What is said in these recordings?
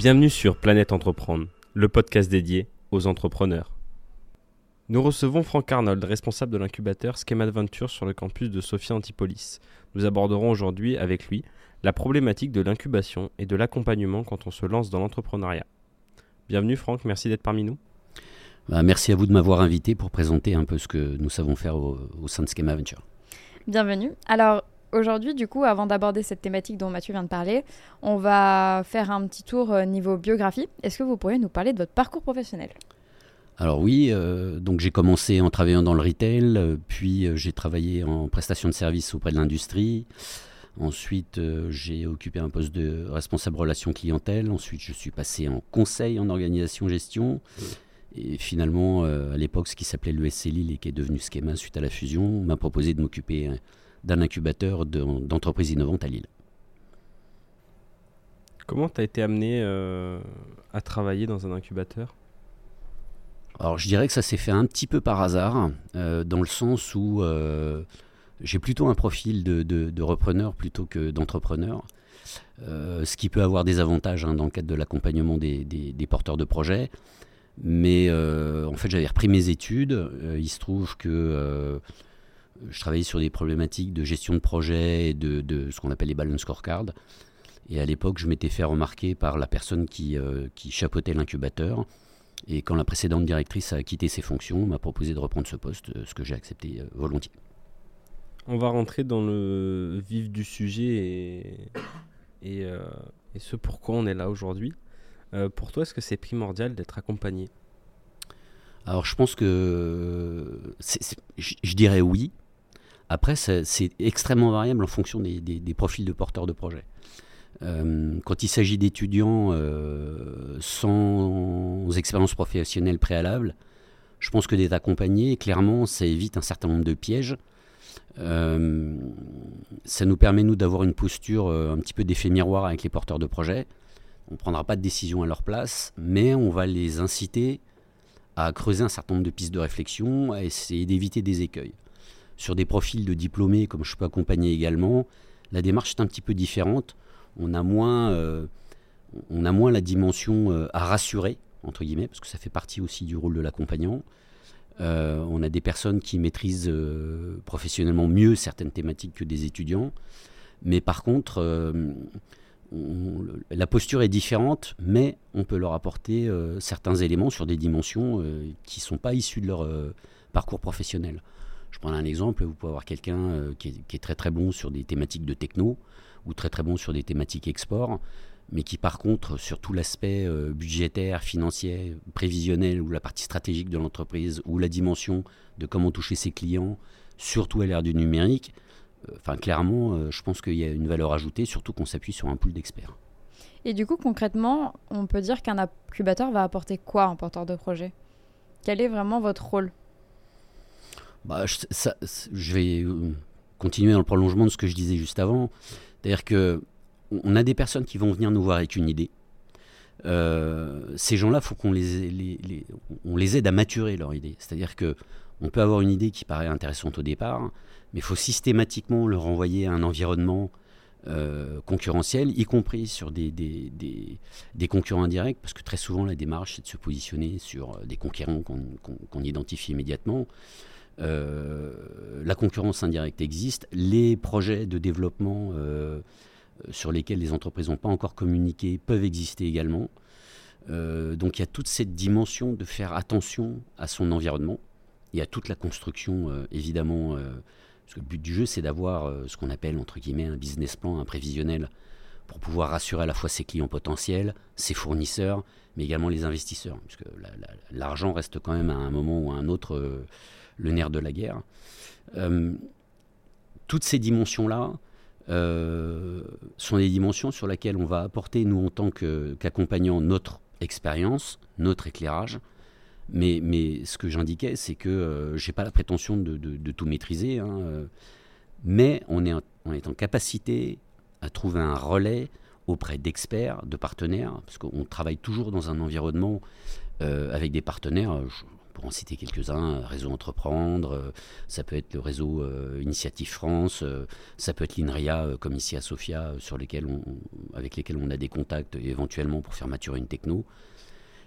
Bienvenue sur Planète Entreprendre, le podcast dédié aux entrepreneurs. Nous recevons Franck Arnold, responsable de l'incubateur Schema Adventure sur le campus de Sophia Antipolis. Nous aborderons aujourd'hui avec lui la problématique de l'incubation et de l'accompagnement quand on se lance dans l'entrepreneuriat. Bienvenue Franck, merci d'être parmi nous. Bah, merci à vous de m'avoir invité pour présenter un peu ce que nous savons faire au, au sein de Schema Venture. Bienvenue. Alors, Aujourd'hui, du coup, avant d'aborder cette thématique dont Mathieu vient de parler, on va faire un petit tour euh, niveau biographie. Est-ce que vous pourriez nous parler de votre parcours professionnel? Alors oui, euh, donc j'ai commencé en travaillant dans le retail, euh, puis j'ai travaillé en prestation de services auprès de l'industrie. Ensuite, j'ai occupé un poste de responsable relations clientèle. Ensuite, je suis passé en conseil en organisation gestion. Et finalement, à l'époque, ce qui s'appelait l'ESC Lille et qui est devenu Schema suite à la fusion, m'a proposé de m'occuper d'un incubateur d'entreprises innovantes à Lille. Comment tu as été amené euh, à travailler dans un incubateur? Alors je dirais que ça s'est fait un petit peu par hasard, euh, dans le sens où euh, j'ai plutôt un profil de, repreneur plutôt que d'entrepreneur. ce qui peut avoir des avantages hein, dans le cadre de l'accompagnement des, des, porteurs de projets. Mais en fait, j'avais repris mes études. il se trouve que je travaillais sur des problématiques de gestion de projet et de, ce qu'on appelle les balance scorecards. Et à l'époque, je m'étais fait remarquer par la personne qui, euh, qui chapeautait l'incubateur. Et quand la précédente directrice a quitté ses fonctions, m'a proposé de reprendre ce poste, ce que j'ai accepté euh, volontiers. On va rentrer dans le vif du sujet et, et, euh, et ce pourquoi on est là aujourd'hui. pour toi, est-ce que c'est primordial d'être accompagné? Alors je pense que je dirais oui, après, c'est extrêmement variable en fonction des, profils de porteurs de projets. Euh, quand il s'agit d'étudiants euh, sans expérience professionnelle préalable, je pense que d'être accompagné, clairement, ça évite un certain nombre de pièges. Euh, ça nous permet, nous, d'avoir une posture un petit peu d'effet miroir avec les porteurs de projets. On ne prendra pas de décision à leur place, mais on va les inciter à creuser un certain nombre de pistes de réflexion, à essayer d'éviter des écueils sur des profils de diplômés, comme je peux accompagner également, la démarche est un petit peu différente. On a moins, euh, la dimension euh, à rassurer, entre guillemets, parce que ça fait partie aussi du rôle de l'accompagnant. Euh, on a des personnes qui maîtrisent professionnellement mieux certaines thématiques que des étudiants. Mais par contre, la posture est différente, mais on peut leur apporter certains éléments sur des dimensions qui ne sont pas issues de leur parcours professionnel. Je prends un exemple, vous pouvez avoir quelqu'un euh, qui, est très très bon sur des thématiques de techno ou très très bon sur des thématiques export, mais qui par contre sur tout l'aspect euh, budgétaire, financier, prévisionnel ou la partie stratégique de l'entreprise ou la dimension de comment toucher ses clients, surtout à l'ère du numérique, euh, clairement, je pense qu'il y a une valeur ajoutée, surtout qu'on s'appuie sur un pool d'experts. Et du coup, concrètement, on peut dire qu'un incubateur va apporter quoi en porteur de projet? Quel est vraiment votre rôle? Bah, je, vais euh, continuer dans le prolongement de ce que je disais juste avant. C'est-à-dire que on a des personnes qui vont venir nous voir avec une idée. Euh, ces gens-là, il faut qu'on les, aide à maturer leur idée. C'est-à-dire que on peut avoir une idée qui paraît intéressante au départ, mais il faut systématiquement leur envoyer un environnement euh, concurrentiel, y compris sur des, concurrents indirects, parce que très souvent la démarche c'est de se positionner sur des concurrents qu'on identifie immédiatement. Euh, la concurrence indirecte existe, les projets de développement euh, sur lesquels les entreprises n'ont pas encore communiqué peuvent exister également. Euh, donc il y a toute cette dimension de faire attention à son environnement et à toute la construction, évidemment, parce que le but du jeu, c'est d'avoir ce qu'on appelle, entre guillemets, un business plan, un prévisionnel, pour pouvoir rassurer à la fois ses clients potentiels, ses fournisseurs, mais également les investisseurs, puisque l'argent reste quand même à un moment ou à un autre le nerf de la guerre. Euh, toutes ces dimensions-là euh, sont des dimensions sur lesquelles on va apporter, nous, en tant qu'accompagnants, notre expérience, notre éclairage. Mais, ce que j'indiquais, c'est que euh, je n'ai pas la prétention de, tout maîtriser, hein, mais on est, on est en capacité à trouver un relais auprès d'experts, de partenaires, parce qu'on travaille toujours dans un environnement avec des partenaires pour en citer quelques-uns, Réseau Entreprendre, ça peut être le réseau Initiative France, ça peut être l'INRIA, comme ici à Sofia, avec lesquels on a des contacts éventuellement pour faire maturer une techno.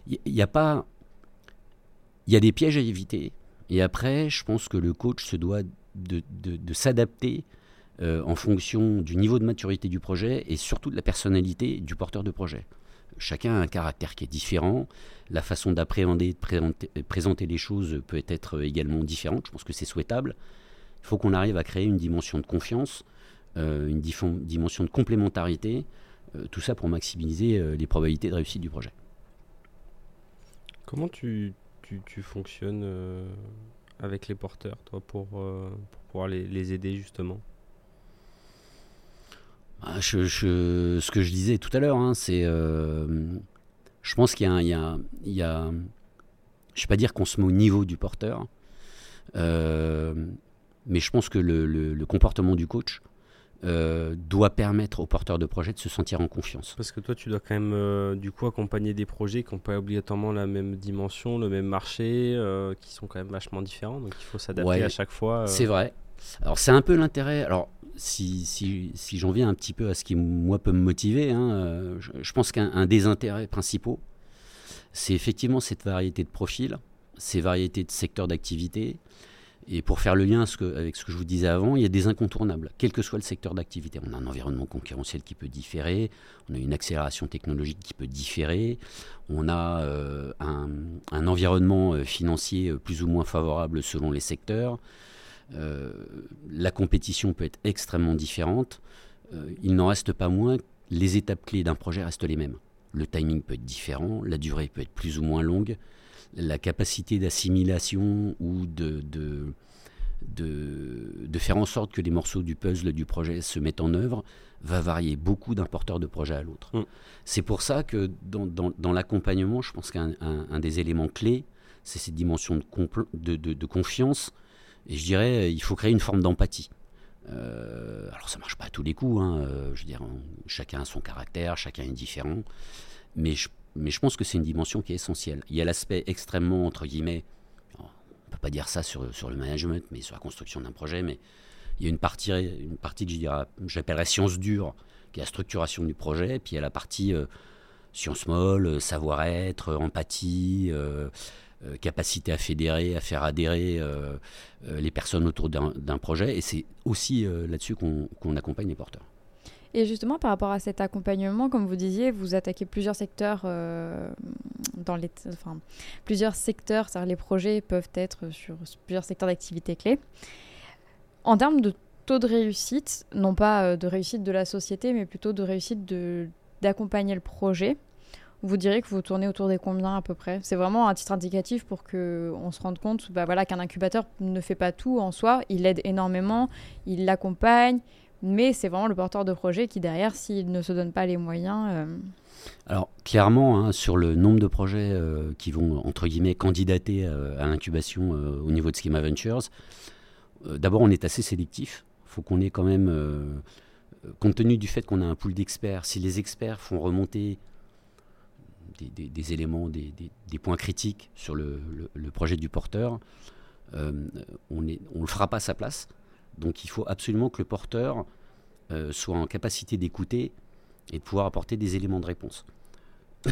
Il y a des pièges à éviter. Et après, je pense que le coach se doit de s'adapter en fonction du niveau de maturité du projet et surtout de la personnalité du porteur de projet. Chacun a un caractère qui est différent. La façon d'appréhender, de présenter, les choses peut être également différente. Je pense que c'est souhaitable. Il faut qu'on arrive à créer une dimension de confiance, euh, une dimension de complémentarité, euh, tout ça pour maximiser euh, les probabilités de réussite du projet. Comment tu, fonctionnes avec les porteurs, toi, pour, pouvoir les aider justement? Ah, ce que je disais tout à l'heure, hein, c'est. Euh, je pense qu'il y, a. je ne vais pas dire qu'on se met au niveau du porteur, euh, mais je pense que le, comportement du coach euh, doit permettre au porteur de projet de se sentir en confiance. Parce que toi, tu dois quand même du coup accompagner des projets qui n'ont pas obligatoirement la même dimension, le même marché, qui sont quand même vachement différents. Donc il faut s'adapter à chaque fois. C'est vrai. Alors c'est un peu l'intérêt. Alors si, si, si j'en viens un petit peu à ce qui moi peut me motiver, hein, euh, je, pense qu'un des intérêts principaux, c'est effectivement cette variété de profils, ces variétés de secteurs d'activité. Et pour faire le lien avec ce que je vous disais avant, il y a des incontournables, quel que soit le secteur d'activité. On a un environnement concurrentiel qui peut différer, on a une accélération technologique qui peut différer, on a euh, un, environnement euh, financier plus ou moins favorable selon les secteurs. Euh, la compétition peut être extrêmement différente. Euh, il n'en reste pas moins les étapes clés d'un projet restent les mêmes. Le timing peut être différent, la durée peut être plus ou moins longue, la capacité d'assimilation ou de, de, de, faire en sorte que les morceaux du puzzle du projet se mettent en œuvre va varier beaucoup d'un porteur de projet à l'autre. Mm. C'est pour ça que dans, dans, l'accompagnement, je pense qu'un un, des éléments clés, c'est cette dimension de, de, de confiance et je dirais, il faut créer une forme d'empathie. Euh, alors ça marche pas à tous les coups, hein, euh, je chacun a son caractère, chacun est différent, mais je, mais je pense que c'est une dimension qui est essentielle. Il y a l'aspect extrêmement, entre guillemets, on peut pas dire ça sur, sur le management, mais sur la construction d'un projet, mais il y a une partie, une partie que j'appellerais science dure, qui est la structuration du projet, puis il y a la partie euh, science molle, savoir-être, empathie, euh, capacité à fédérer, à faire adhérer euh, euh, les personnes autour d'un projet. Et c'est aussi là-dessus qu'on accompagne les porteurs. Et justement, par rapport à cet accompagnement, comme vous disiez, vous attaquez plusieurs secteurs dans les, enfin, plusieurs secteurs, c'est-à-dire les projets peuvent être sur plusieurs secteurs d'activité clés. En termes de taux de réussite, non pas de réussite de la société, mais plutôt de réussite d'accompagner le projet, vous direz que vous tournez autour des combien à peu près? C'est vraiment un titre indicatif pour qu'on se rende compte bah voilà, qu'un incubateur ne fait pas tout en soi, il aide énormément, il l'accompagne, mais c'est vraiment le porteur de projet qui derrière, s'il ne se donne pas les moyens... Euh, Alors clairement, hein, sur le nombre de projets euh, qui vont, entre guillemets, candidater euh, à l'incubation au niveau de Schema Ventures, d'abord on est assez sélectif, il faut qu'on ait quand même... Compte tenu du fait qu'on a un pool d'experts, si les experts font remonter des, éléments, des, points critiques sur le, projet du porteur, euh, on ne le fera pas à sa place. Donc il faut absolument que le porteur euh, soit en capacité d'écouter et de pouvoir apporter des éléments de réponse.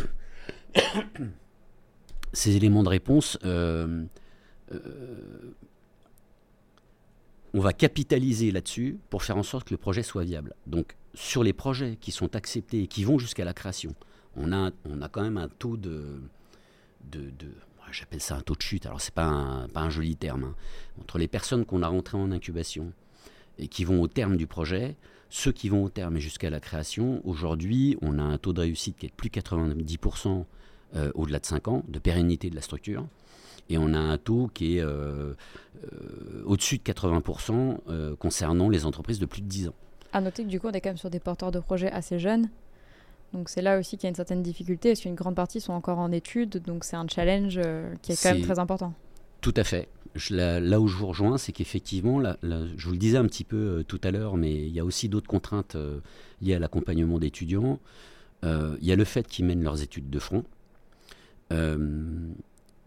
Ces éléments de réponse, euh, on va capitaliser là-dessus pour faire en sorte que le projet soit viable. Donc sur les projets qui sont acceptés et qui vont jusqu'à la création, on a, quand même un taux de, de, j'appelle ça un taux de chute, alors c'est pas pas un joli terme, hein. entre les personnes qu'on a rentrées en incubation et qui vont au terme du projet, ceux qui vont au terme et jusqu'à la création, aujourd'hui, on a un taux de réussite qui est de plus 90% euh, au-delà de 5 ans, de pérennité de la structure, et on a un taux qui est euh, euh, au-dessus de 80% concernant les entreprises de plus de 10 ans. À noter que du coup, on est quand même sur des porteurs de projets assez jeunes, donc c'est là aussi qu'il y a une certaine difficulté, parce qu'une grande partie sont encore en études, donc c'est un challenge euh, qui est quand même très important. Tout à fait. là, où je vous rejoins, c'est qu'effectivement, je vous le disais un petit peu euh, tout à l'heure, mais il y a aussi d'autres contraintes euh, liées à l'accompagnement d'étudiants. il y a le fait qu'ils mènent leurs études de front. il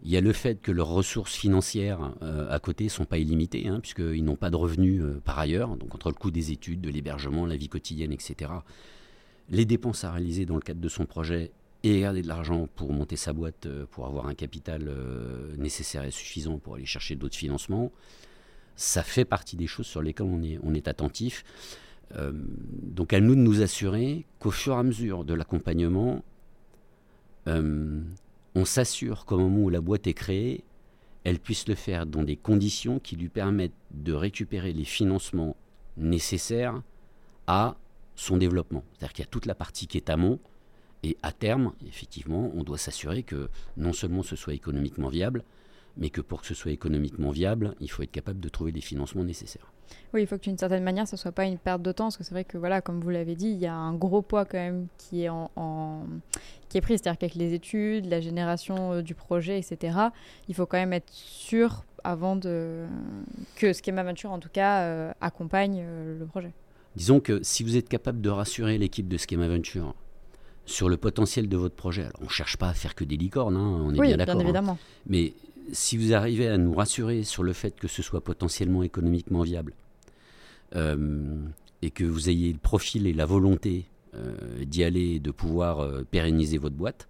Il y a le fait que leurs ressources financières à côté ne sont pas illimitées, hein, puisqu'ils n'ont pas de revenus par ailleurs, donc entre le coût des études, de l'hébergement, la vie quotidienne, etc. Les dépenses à réaliser dans le cadre de son projet et garder de l'argent pour monter sa boîte, pour avoir un capital nécessaire et suffisant pour aller chercher d'autres financements, ça fait partie des choses sur lesquelles on est, attentif. Euh, donc à nous de nous assurer qu'au fur et à mesure de l'accompagnement, euh, on s'assure qu'au moment où la boîte est créée, elle puisse le faire dans des conditions qui lui permettent de récupérer les financements nécessaires à son développement. C'est-à-dire qu'il y a toute la partie qui est amont, et à terme, effectivement, on doit s'assurer que non seulement ce soit économiquement viable, mais que pour que ce soit économiquement viable, il faut être capable de trouver les financements nécessaires. Oui, il faut que d'une certaine manière, ce ne soit pas une perte de temps, parce que c'est vrai que, voilà, comme vous l'avez dit, il y a un gros poids quand même qui est, pris, c'est-à-dire qu'avec les études, la génération euh, du projet, etc., il faut quand même être sûr avant de... que Schema Venture, en tout cas, euh, accompagne euh, le projet. Disons que si vous êtes capable de rassurer l'équipe de Schema Venture sur le potentiel de votre projet, alors on ne cherche pas à faire que des licornes, hein, on est bien d'accord. Bien hein. évidemment. mais si vous arrivez à nous rassurer sur le fait que ce soit potentiellement économiquement viable euh, et que vous ayez le profil et la volonté euh, d'y aller et de pouvoir euh, pérenniser votre boîte,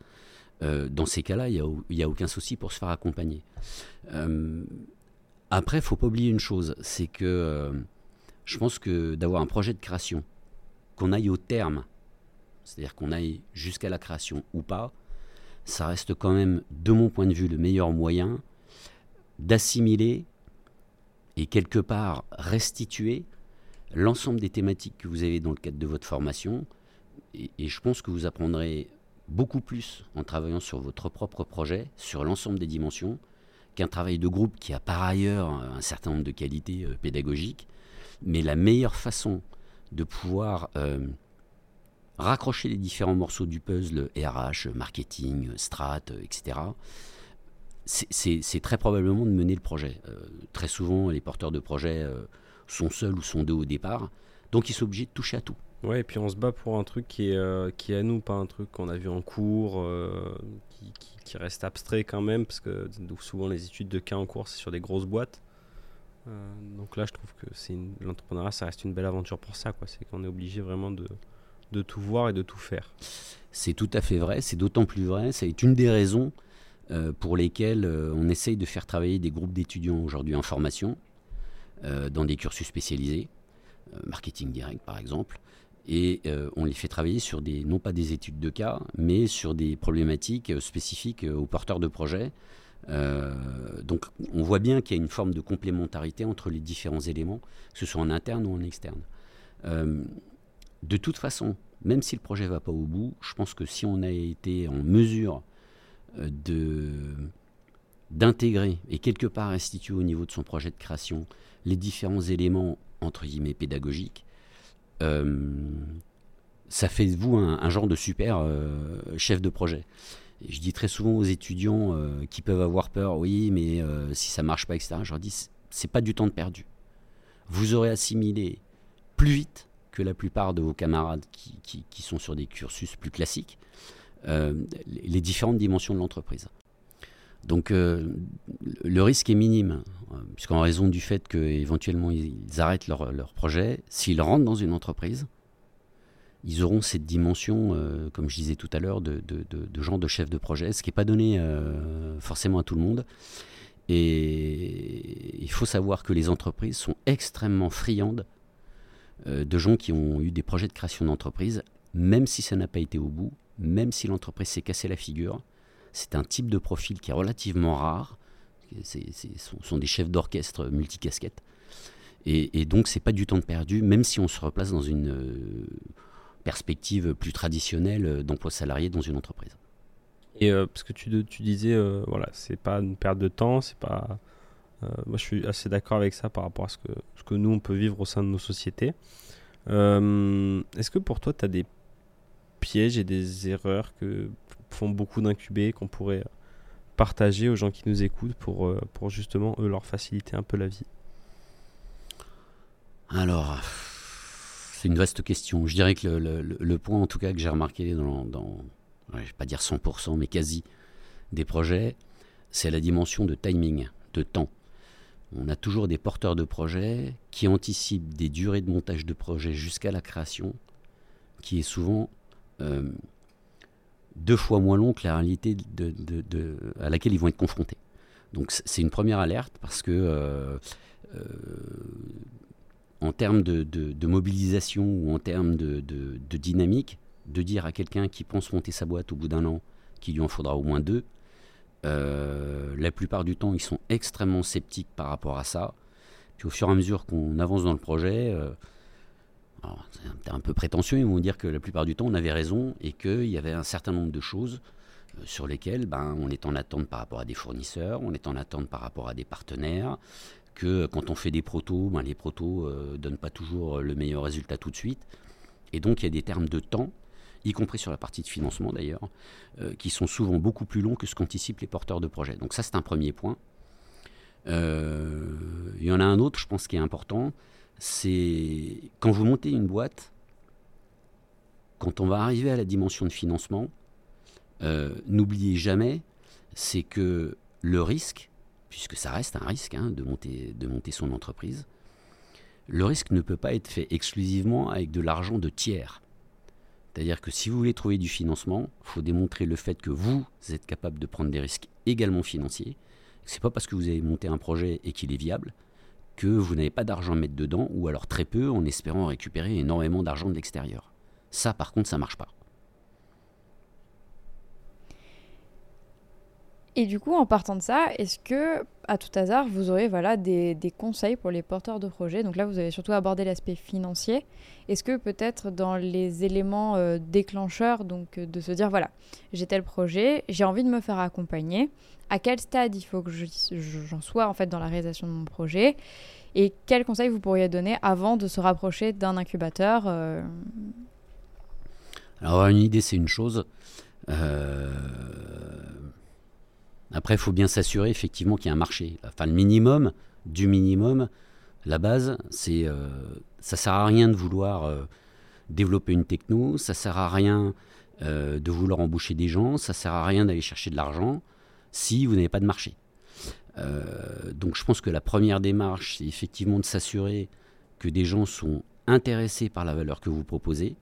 dans ces cas-là, il n'y a, aucun souci pour se faire accompagner. après, il ne faut pas oublier une chose, c'est que je pense que d'avoir un projet de création, qu'on aille au terme, c'est-à-dire qu'on aille jusqu'à la création ou pas, ça reste quand même, de mon point de vue, le meilleur moyen d'assimiler et quelque part restituer l'ensemble des thématiques que vous avez dans le cadre de votre formation. Et, je pense que vous apprendrez beaucoup plus en travaillant sur votre propre projet, sur l'ensemble des dimensions, qu'un travail de groupe qui a par ailleurs un certain nombre de qualités euh, pédagogiques. Mais la meilleure façon de pouvoir euh, raccrocher les différents morceaux du puzzle, RH, marketing, strat, etc., c'est très probablement de mener le projet. Euh, très souvent, les porteurs de projet euh, sont seuls ou sont deux au départ, donc ils sont obligés de toucher à tout. Ouais, et puis on se bat pour un truc qui est, euh, qui à nous, pas un truc qu'on a vu en cours, qui, qui, reste abstrait quand même, parce que souvent les études de cas en cours, c'est sur des grosses boîtes. Donc là, je trouve que l'entrepreneuriat, ça reste une belle aventure pour ça. C'est qu'on est obligé vraiment de, tout voir et de tout faire. C'est tout à fait vrai, c'est d'autant plus vrai, c'est une des raisons euh, pour lesquelles euh, on essaye de faire travailler des groupes d'étudiants aujourd'hui en formation, euh, dans des cursus spécialisés, marketing direct par exemple, et on les fait travailler sur des, non pas des études de cas, mais sur des problématiques spécifiques aux porteurs de projets. Donc on voit bien qu'il y a une forme de complémentarité entre les différents éléments, que ce soit en interne ou en externe de toute façon, même si le projet ne va pas au bout, je pense que si on a été en mesure euh, de d'intégrer et quelque part restituer au niveau de son projet de création les différents éléments entre guillemets pédagogiques, euh, ça fait de vous un, genre de super euh, chef de projet. Je dis très souvent aux étudiants qui peuvent avoir peur, oui, mais si ça marche pas, etc. Je leur dis, c'est pas du temps de perdu. Vous aurez assimilé plus vite que la plupart de vos camarades qui, sont sur des cursus plus classiques, euh, les différentes dimensions de l'entreprise. Donc euh, le risque est minime, euh, puisqu'en raison du fait qu'éventuellement ils arrêtent leur projet, s'ils rentrent dans une entreprise, ils auront cette dimension, comme je disais tout à l'heure, de, de, de, genre de chef de projet, ce qui n'est pas donné forcément à tout le monde. Et il faut savoir que les entreprises sont extrêmement friandes euh, de gens qui ont eu des projets de création d'entreprise, même si ça n'a pas été au bout, même si l'entreprise s'est cassée la figure. C'est un type de profil qui est relativement rare. Ce sont, des chefs d'orchestre multicasquettes. Et, et donc, c'est pas du temps perdu, même si on se replace dans une euh, perspective plus traditionnelle d'emploi salarié dans une entreprise. Et euh, parce que tu, tu disais, voilà, c'est pas une perte de temps, c'est pas euh, moi, je suis assez d'accord avec ça par rapport à ce que, ce que nous, on peut vivre au sein de nos sociétés. Euh, est-ce que pour toi, tu as des pièges et des erreurs que font beaucoup d'incubés qu'on pourrait partager aux gens qui nous écoutent pour, euh, pour justement, eux, leur faciliter un peu la vie? Alors, c'est une vaste question. Je dirais que le, point, en tout cas, que j'ai remarqué dans, je ne vais pas dire 100%, mais quasi, des projets, c'est la dimension de timing, de temps. On a toujours des porteurs de projets qui anticipent des durées de montage de projet jusqu'à la création, qui est souvent euh, deux fois moins long que la réalité à laquelle ils vont être confrontés. Donc c'est une première alerte parce que euh, euh, en termes de, mobilisation ou en termes de, dynamique, de dire à quelqu'un qui pense monter sa boîte au bout d'un an qu'il lui en faudra au moins deux, euh, la plupart du temps, ils sont extrêmement sceptiques par rapport à ça. Puis au fur et à mesure qu'on avance dans le projet, euh, c'est un, peu prétentieux, ils vont dire que la plupart du temps, on avait raison et qu'il y avait un certain nombre de choses euh, sur lesquelles ben, on est en attente par rapport à des fournisseurs, on est en attente par rapport à des partenaires, que quand on fait des protos, ben, les protos ne donnent pas toujours le meilleur résultat tout de suite. Et donc il y a des termes de temps y compris sur la partie de financement d'ailleurs, euh, qui sont souvent beaucoup plus longs que ce qu'anticipent les porteurs de projets. Donc ça, c'est un premier point. Euh, il y en a un autre, je pense, qui est important, c'est quand vous montez une boîte, quand on va arriver à la dimension de financement, euh, n'oubliez jamais, c'est que le risque, puisque ça reste un risque hein, de, monter, de monter son entreprise, le risque ne peut pas être fait exclusivement avec de l'argent de tiers. C'est-à-dire que si vous voulez trouver du financement, il faut démontrer le fait que vous êtes capable de prendre des risques également financiers. Ce n'est pas parce que vous avez monté un projet et qu'il est viable que vous n'avez pas d'argent à mettre dedans, ou alors très peu en espérant récupérer énormément d'argent de l'extérieur. Ça, par contre, ça ne marche pas. Et du coup, en partant de ça, est-ce que, à tout hasard, vous aurez voilà, des, conseils pour les porteurs de projets? Donc là, vous avez surtout abordé l'aspect financier. Est-ce que peut-être dans les éléments euh, déclencheurs, donc euh, de se dire, voilà, j'ai tel projet, j'ai envie de me faire accompagner, à quel stade il faut que j'en sois en fait dans la réalisation de mon projet? Et quels conseils vous pourriez donner avant de se rapprocher d'un incubateur euh? Alors, une idée, c'est une chose. Après, il faut bien s'assurer effectivement qu'il y a un marché. Enfin, le minimum du minimum, la base, c'est euh, ça sert à rien de vouloir euh, développer une techno, ça sert à rien euh, de vouloir embaucher des gens, ça sert à rien d'aller chercher de l'argent si vous n'avez pas de marché. donc, je pense que la première démarche, c'est effectivement de s'assurer que des gens sont intéressés par la valeur que vous proposez.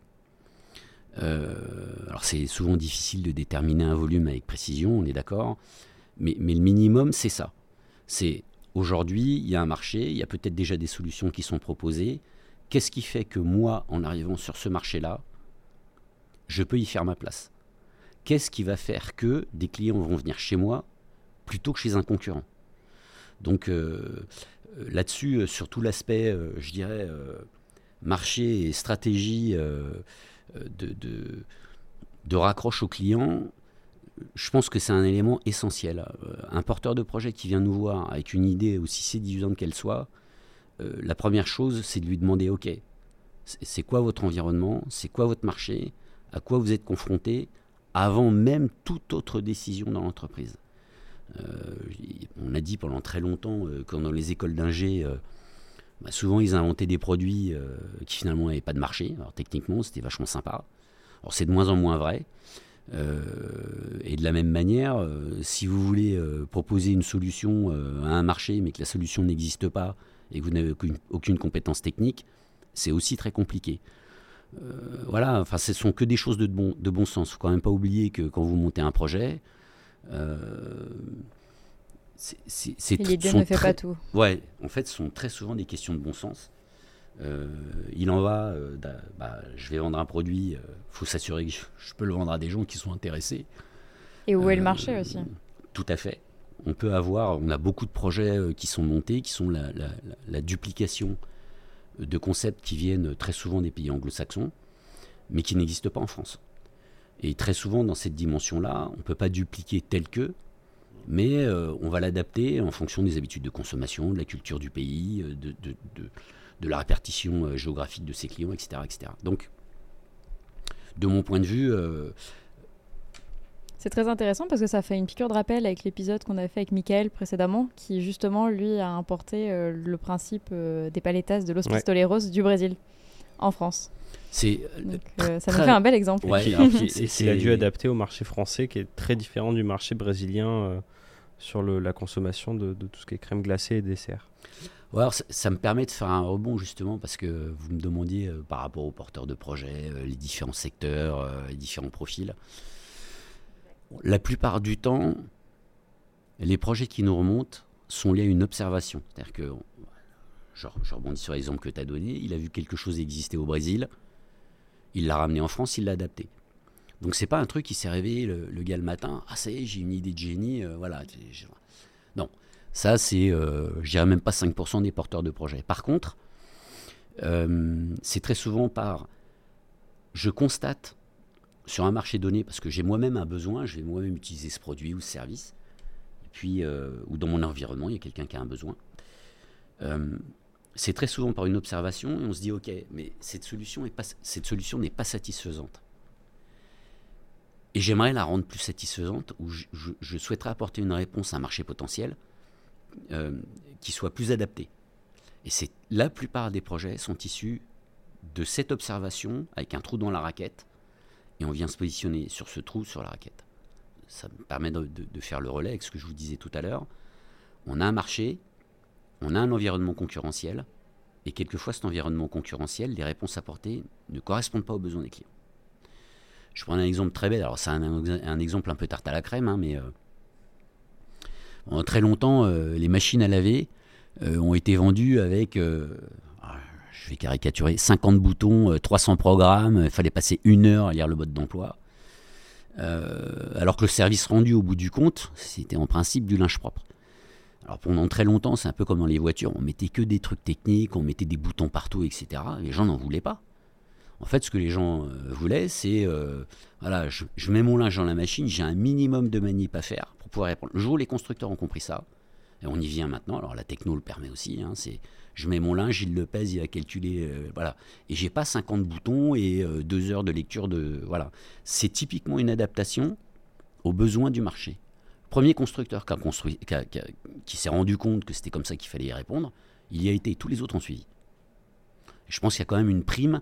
alors, c'est souvent difficile de déterminer un volume avec précision, on est d'accord. Mais, le minimum, c'est ça. C'est aujourd'hui, il y a un marché, il y a peut-être déjà des solutions qui sont proposées. Qu'est-ce qui fait que moi, en arrivant sur ce marché-là, je peux y faire ma place? Qu'est-ce qui va faire que des clients vont venir chez moi plutôt que chez un concurrent? Donc euh, euh, là-dessus, euh, sur tout l'aspect, je dirais, marché et stratégie de, de, raccroche aux clients, je pense que c'est un élément essentiel. Euh, un porteur de projet qui vient nous voir avec une idée, aussi séduisante qu'elle soit, euh, la première chose, c'est de lui demander, OK, c'est quoi votre environnement, c'est quoi votre marché, à quoi vous êtes confronté, avant même toute autre décision dans l'entreprise. Euh, on a dit pendant très longtemps que dans les écoles d'ingé, bah, souvent ils inventaient des produits qui finalement n'avaient pas de marché. Alors techniquement, c'était vachement sympa. Alors c'est de moins en moins vrai. Euh, et de la même manière, euh, si vous voulez euh, proposer une solution à un marché, mais que la solution n'existe pas et que vous n'avez aucune, compétence technique, c'est aussi très compliqué. voilà, enfin, ce sont que des choses de bon, de bon sens. Il ne faut quand même pas oublier que quand vous montez un projet, c'est l'idée ne fait pas tout. Ouais, en fait, ce sont très souvent des questions de bon sens. Euh, il en va, euh, bah, je vais vendre un produit, il euh, faut s'assurer que je, peux le vendre à des gens qui sont intéressés. Et où est le marché aussi Tout à fait. On peut avoir, on a beaucoup de projets qui sont montés, qui sont la, duplication de concepts qui viennent très souvent des pays anglo-saxons, mais qui n'existent pas en France. Et très souvent, dans cette dimension-là, on ne peut pas dupliquer tel que, mais on va l'adapter en fonction des habitudes de consommation, de la culture du pays, de, de la répartition euh, géographique de ses clients, etc., etc. Donc, de mon point de vue... Euh, c'est très intéressant parce que ça fait une piqûre de rappel avec l'épisode qu'on a fait avec Michael précédemment, qui justement, lui, a importé euh, le principe des paletas de Los Pistoleros du Brésil en France. C'est ça nous fait un bel exemple. Ouais, il a dû adapter au marché français qui est très différent du marché brésilien sur le, la consommation de, de, tout ce qui est crème glacée et dessert. Alors ça, me permet de faire un rebond justement parce que vous me demandiez euh, par rapport aux porteurs de projets, euh, les différents secteurs, euh, les différents profils. La plupart du temps, les projets qui nous remontent sont liés à une observation. C'est-à-dire que, je, je rebondis sur l'exemple que tu as donné, il a vu quelque chose exister au Brésil, il l'a ramené en France, il l'a adapté. Donc c'est pas un truc qui s'est réveillé le, gars le matin, ah ça y est, j'ai une idée de génie, voilà. Non, ça c'est, euh, je dirais même pas 5% des porteurs de projets. Par contre, euh, c'est très souvent par, je constate sur un marché donné, parce que j'ai moi-même un besoin, je vais moi-même utiliser ce produit ou ce service, puis, ou dans mon environnement, il y a quelqu'un qui a un besoin. c'est très souvent par une observation et on se dit ok, mais cette solution cette solution n'est pas satisfaisante. Et j'aimerais la rendre plus satisfaisante, où je, souhaiterais apporter une réponse à un marché potentiel euh, qui soit plus adapté. Et c'est la plupart des projets sont issus de cette observation avec un trou dans la raquette, et on vient se positionner sur ce trou sur la raquette. Ça me permet de, de faire le relais avec ce que je vous disais tout à l'heure. On a un marché, on a un environnement concurrentiel, et quelquefois cet environnement concurrentiel, les réponses apportées ne correspondent pas aux besoins des clients. Je prends un exemple très bête. Alors, c'est un, exemple un peu tarte à la crème, hein, mais euh, très longtemps, euh, les machines à laver euh, ont été vendues avec, ah, je vais caricaturer, 50 boutons, 300 programmes. Il fallait passer une heure à lire le mode d'emploi. alors que le service rendu au bout du compte, c'était en principe du linge propre. Alors pendant très longtemps, c'est un peu comme dans les voitures, on mettait que des trucs techniques, on mettait des boutons partout, etc. Les gens n'en voulaient pas. En fait, ce que les gens euh, voulaient, c'est euh, voilà, je, mets mon linge dans la machine, j'ai un minimum de manip à faire pouvoir répondre. Le jour les constructeurs ont compris ça, et on y vient maintenant, alors la techno le permet aussi, hein, c'est je mets mon linge, il le pèse, il va calculer, euh, voilà. Et j'ai pas 50 boutons et deux heures de lecture de. Voilà. C'est typiquement une adaptation aux besoins du marché. Premier constructeur qui, construit, qui s'est rendu compte que c'était comme ça qu'il fallait y répondre, il y a été, tous les autres ont suivi. Je pense qu'il y a quand même une prime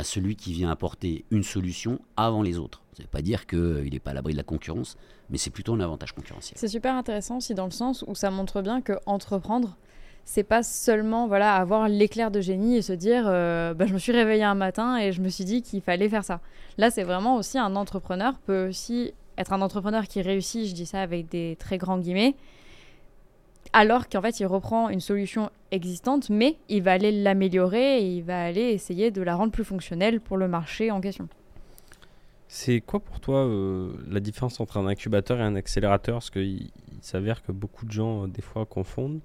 à celui qui vient apporter une solution avant les autres. Ça ne veut pas dire qu'il n'est pas à l'abri de la concurrence, mais c'est plutôt un avantage concurrentiel. C'est super intéressant aussi dans le sens où ça montre bien que entreprendre, c'est pas seulement voilà avoir l'éclair de génie et se dire euh, bah, je me suis réveillé un matin et je me suis dit qu'il fallait faire ça. Là, c'est vraiment aussi un entrepreneur peut aussi être un entrepreneur qui réussit, je dis ça avec des très grands guillemets, alors qu'en fait il reprend une solution existante, mais il va aller l'améliorer et il va aller essayer de la rendre plus fonctionnelle pour le marché en question. C'est quoi pour toi euh, la différence entre un incubateur et un accélérateur? Parce qu'il s'avère que beaucoup de gens, euh, des fois, confondent.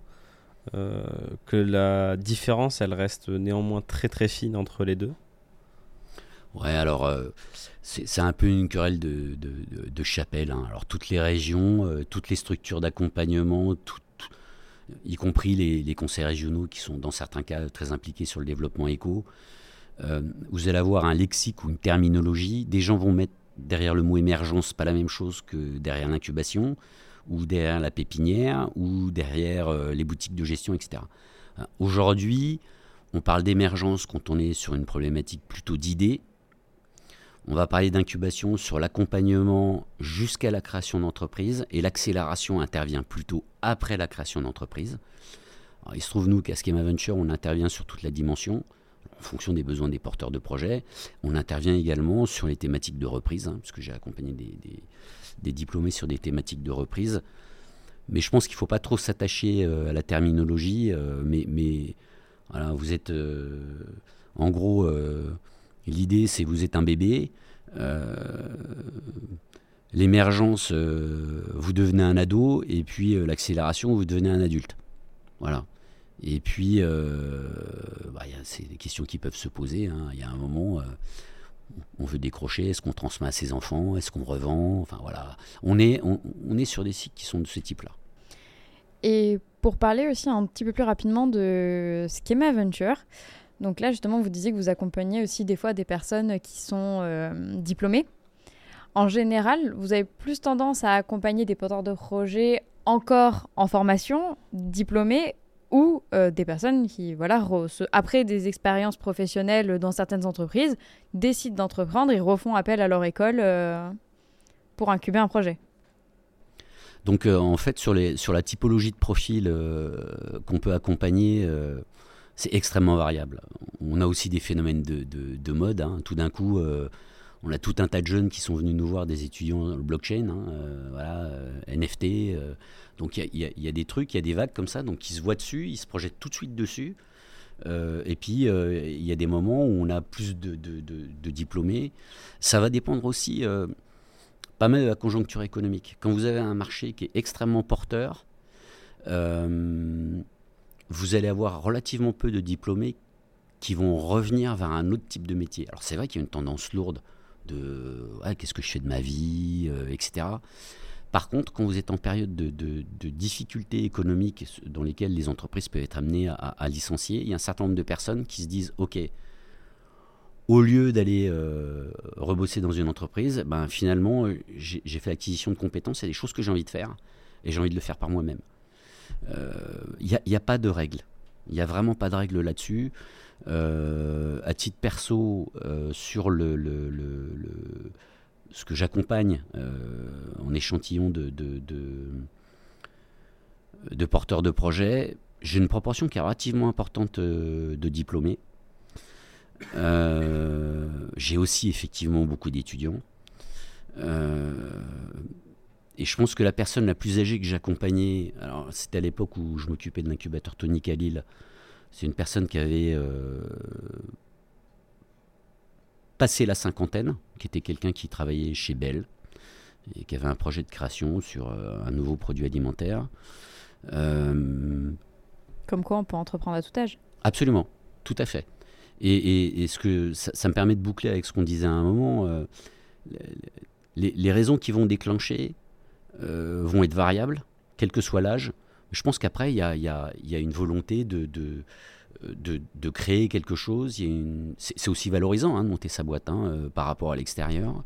Euh, que la différence, elle reste néanmoins très très fine entre les deux. Ouais, alors c'est un peu une querelle de, chapelle. Hein. Alors toutes les régions, toutes les structures d'accompagnement, y compris les, conseils régionaux qui sont dans certains cas très impliqués sur le développement éco. Euh, vous allez avoir un lexique ou une terminologie. Des gens vont mettre derrière le mot émergence pas la même chose que derrière l'incubation, ou derrière la pépinière, ou derrière euh, les boutiques de gestion, etc. Euh, aujourd'hui, on parle d'émergence quand on est sur une problématique plutôt d'idées, on va parler d'incubation sur l'accompagnement jusqu'à la création d'entreprise et l'accélération intervient plutôt après la création d'entreprise. Il se trouve, nous, qu'à Schema Venture, on intervient sur toute la dimension en fonction des besoins des porteurs de projets. On intervient également sur les thématiques de reprise, hein, puisque j'ai accompagné des, diplômés sur des thématiques de reprise. Mais je pense qu'il ne faut pas trop s'attacher euh, à la terminologie. Euh, mais, vous êtes euh, en gros L'idée, c'est vous êtes un bébé. L'émergence, vous devenez un ado. Et puis l'accélération, vous devenez un adulte. Voilà. Et puis, bah, c'est des questions qui peuvent se poser. Hein. Il y a un moment, on veut décrocher. Est-ce qu'on transmet à ses enfants Est-ce qu'on revend Enfin voilà. On est, on, on est sur des sites qui sont de ce type-là. Et pour parler aussi un petit peu plus rapidement de Schema Venture, donc là, justement, vous disiez que vous accompagnez aussi des fois des personnes qui sont euh, diplômées. En général, vous avez plus tendance à accompagner des porteurs de projets encore en formation, diplômés, ou euh, des personnes qui, voilà, après des expériences professionnelles dans certaines entreprises, décident d'entreprendre et refont appel à leur école euh, pour incuber un projet. Donc en fait, sur, les, sur la typologie de profil qu'on peut accompagner, c'est extrêmement variable. On a aussi des phénomènes de, de, mode. Hein. Tout d'un coup, on a tout un tas de jeunes qui sont venus nous voir, des étudiants dans le blockchain, hein, voilà, NFT. donc il y, a des trucs, il y a des vagues comme ça, donc ils se voient dessus, ils se projettent tout de suite dessus. Euh, et puis, euh, il y a des moments où on a plus de, diplômés. Ça va dépendre aussi euh, pas mal de la conjoncture économique. Quand vous avez un marché qui est extrêmement porteur, vous allez avoir relativement peu de diplômés qui vont revenir vers un autre type de métier. Alors c'est vrai qu'il y a une tendance lourde de qu'est-ce que je fais de ma vie, etc. Par contre, quand vous êtes en période de, difficultés économiques dans lesquelles les entreprises peuvent être amenées à, licencier, il y a un certain nombre de personnes qui se disent OK, au lieu d'aller euh, rebosser dans une entreprise, ben, finalement, euh, j'ai fait l'acquisition de compétences, il y a des choses que j'ai envie de faire et j'ai envie de le faire par moi-même. Euh, il n'y a, pas de règles. Il n'y a vraiment pas de règles là-dessus. à titre perso, sur le ce que j'accompagne euh, en échantillon de, porteurs de projets, j'ai une proportion qui est relativement importante euh, de diplômés. Euh, j'ai aussi effectivement beaucoup d'étudiants. Et je pense que la personne la plus âgée que j'ai accompagnée, alors c'était à l'époque où je m'occupais de l'incubateur Tony Khalil, c'est une personne qui avait passé la cinquantaine, qui était quelqu'un qui travaillait chez Bell et qui avait un projet de création sur euh, un nouveau produit alimentaire. Euh, Comme quoi on peut entreprendre à tout âge Absolument, tout à fait. Et, ce que ça, me permet de boucler avec ce qu'on disait à un moment, euh, les, raisons qui vont déclencher vont être variables, quel que soit l'âge. Je pense qu'après, il y a, une volonté de créer quelque chose. C'est aussi valorisant hein, de monter sa boîte hein, euh, par rapport à l'extérieur.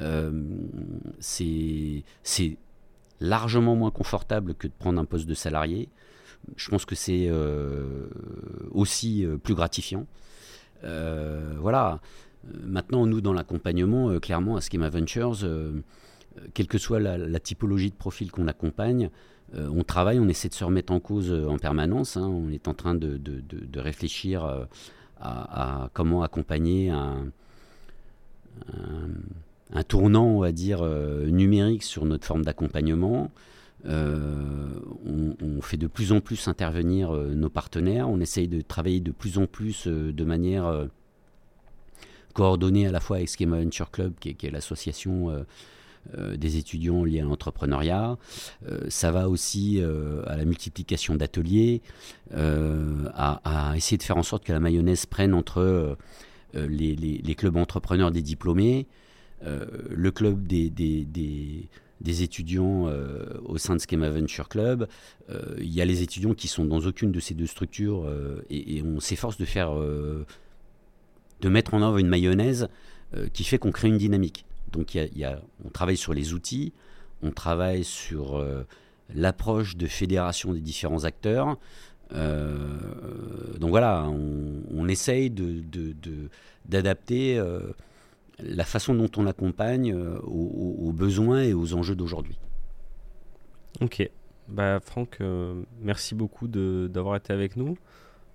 Euh, c'est largement moins confortable que de prendre un poste de salarié. Je pense que c'est euh, aussi plus gratifiant. voilà. Maintenant, nous, dans l'accompagnement, clairement, à Schema Ventures, quelle que soit la typologie de profil qu'on accompagne, euh, on travaille, on essaie de se remettre en cause euh, en permanence. Hein. On est en train de, réfléchir euh, à, comment accompagner un, tournant, on va dire, numérique sur notre forme d'accompagnement. on, fait de plus en plus intervenir nos partenaires. On essaye de travailler de plus en plus de manière coordonnée à la fois avec Schema Venture Club, qui est l'association des étudiants liés à l'entrepreneuriat. Euh, ça va aussi euh, à la multiplication d'ateliers, à, essayer de faire en sorte que la mayonnaise prenne entre les, clubs entrepreneurs des diplômés, le club des, des, étudiants au sein de Schema Venture Club. Il y a les étudiants qui sont dans aucune de ces deux structures et, et, on s'efforce de faire, de mettre en œuvre une mayonnaise qui fait qu'on crée une dynamique. Donc on travaille sur les outils, on travaille sur euh, l'approche de fédération des différents acteurs. Euh, donc voilà, on, essaye d'adapter euh, la façon dont on accompagne aux, besoins et aux enjeux d'aujourd'hui. Ok. Bah, Franck, merci beaucoup d'avoir été avec nous.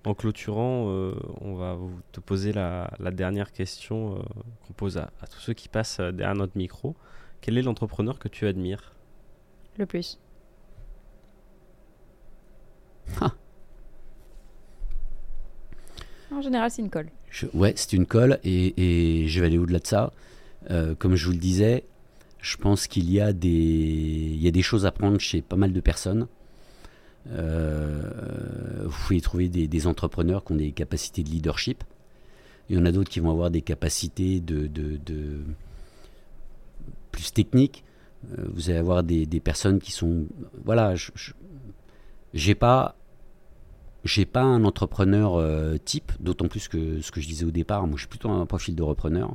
En clôturant, euh, on va vous te poser la, dernière question euh, qu'on pose à, tous ceux qui passent euh, derrière notre micro. Quel est l'entrepreneur que tu admires? Le plus. Ah. En général, c'est une colle. ouais, c'est une colle et, je vais aller au-delà de ça. comme je vous le disais, je pense qu'il y, a des, il y a des choses à prendre chez pas mal de personnes. Euh, vous pouvez trouver des, entrepreneurs qui ont des capacités de leadership. Il y en a d'autres qui vont avoir des capacités de, plus techniques. Euh, vous allez avoir des, personnes qui sont. Voilà, je j'ai pas. Pas un entrepreneur euh, type, d'autant plus que ce que je disais au départ, moi je suis plutôt un profil de repreneur.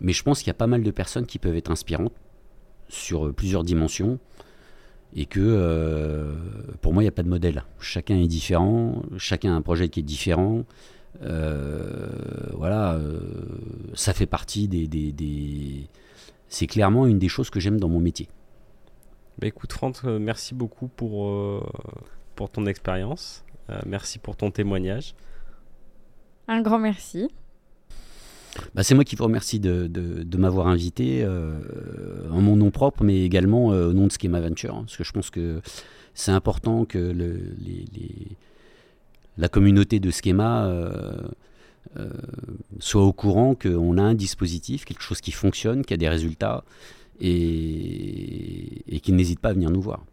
mais je pense qu'il y a pas mal de personnes qui peuvent être inspirantes sur plusieurs dimensions et que euh, pour moi, il n'y a pas de modèle. Chacun est différent, chacun a un projet qui est différent. Euh, voilà, euh, ça fait partie des, des, c'est clairement une des choses que j'aime dans mon métier. Bah écoute Franck, merci beaucoup pour, euh, pour ton expérience. Euh, merci pour ton témoignage. Un grand merci. Bah, c'est moi qui vous remercie de, m'avoir invité en mon nom propre, mais également au nom de Schema Venture, hein, parce que je pense que c'est important que la communauté de Schema soit au courant qu'on a un dispositif, quelque chose qui fonctionne, qui a des résultats, et, et qu'ils n'hésitent pas à venir nous voir.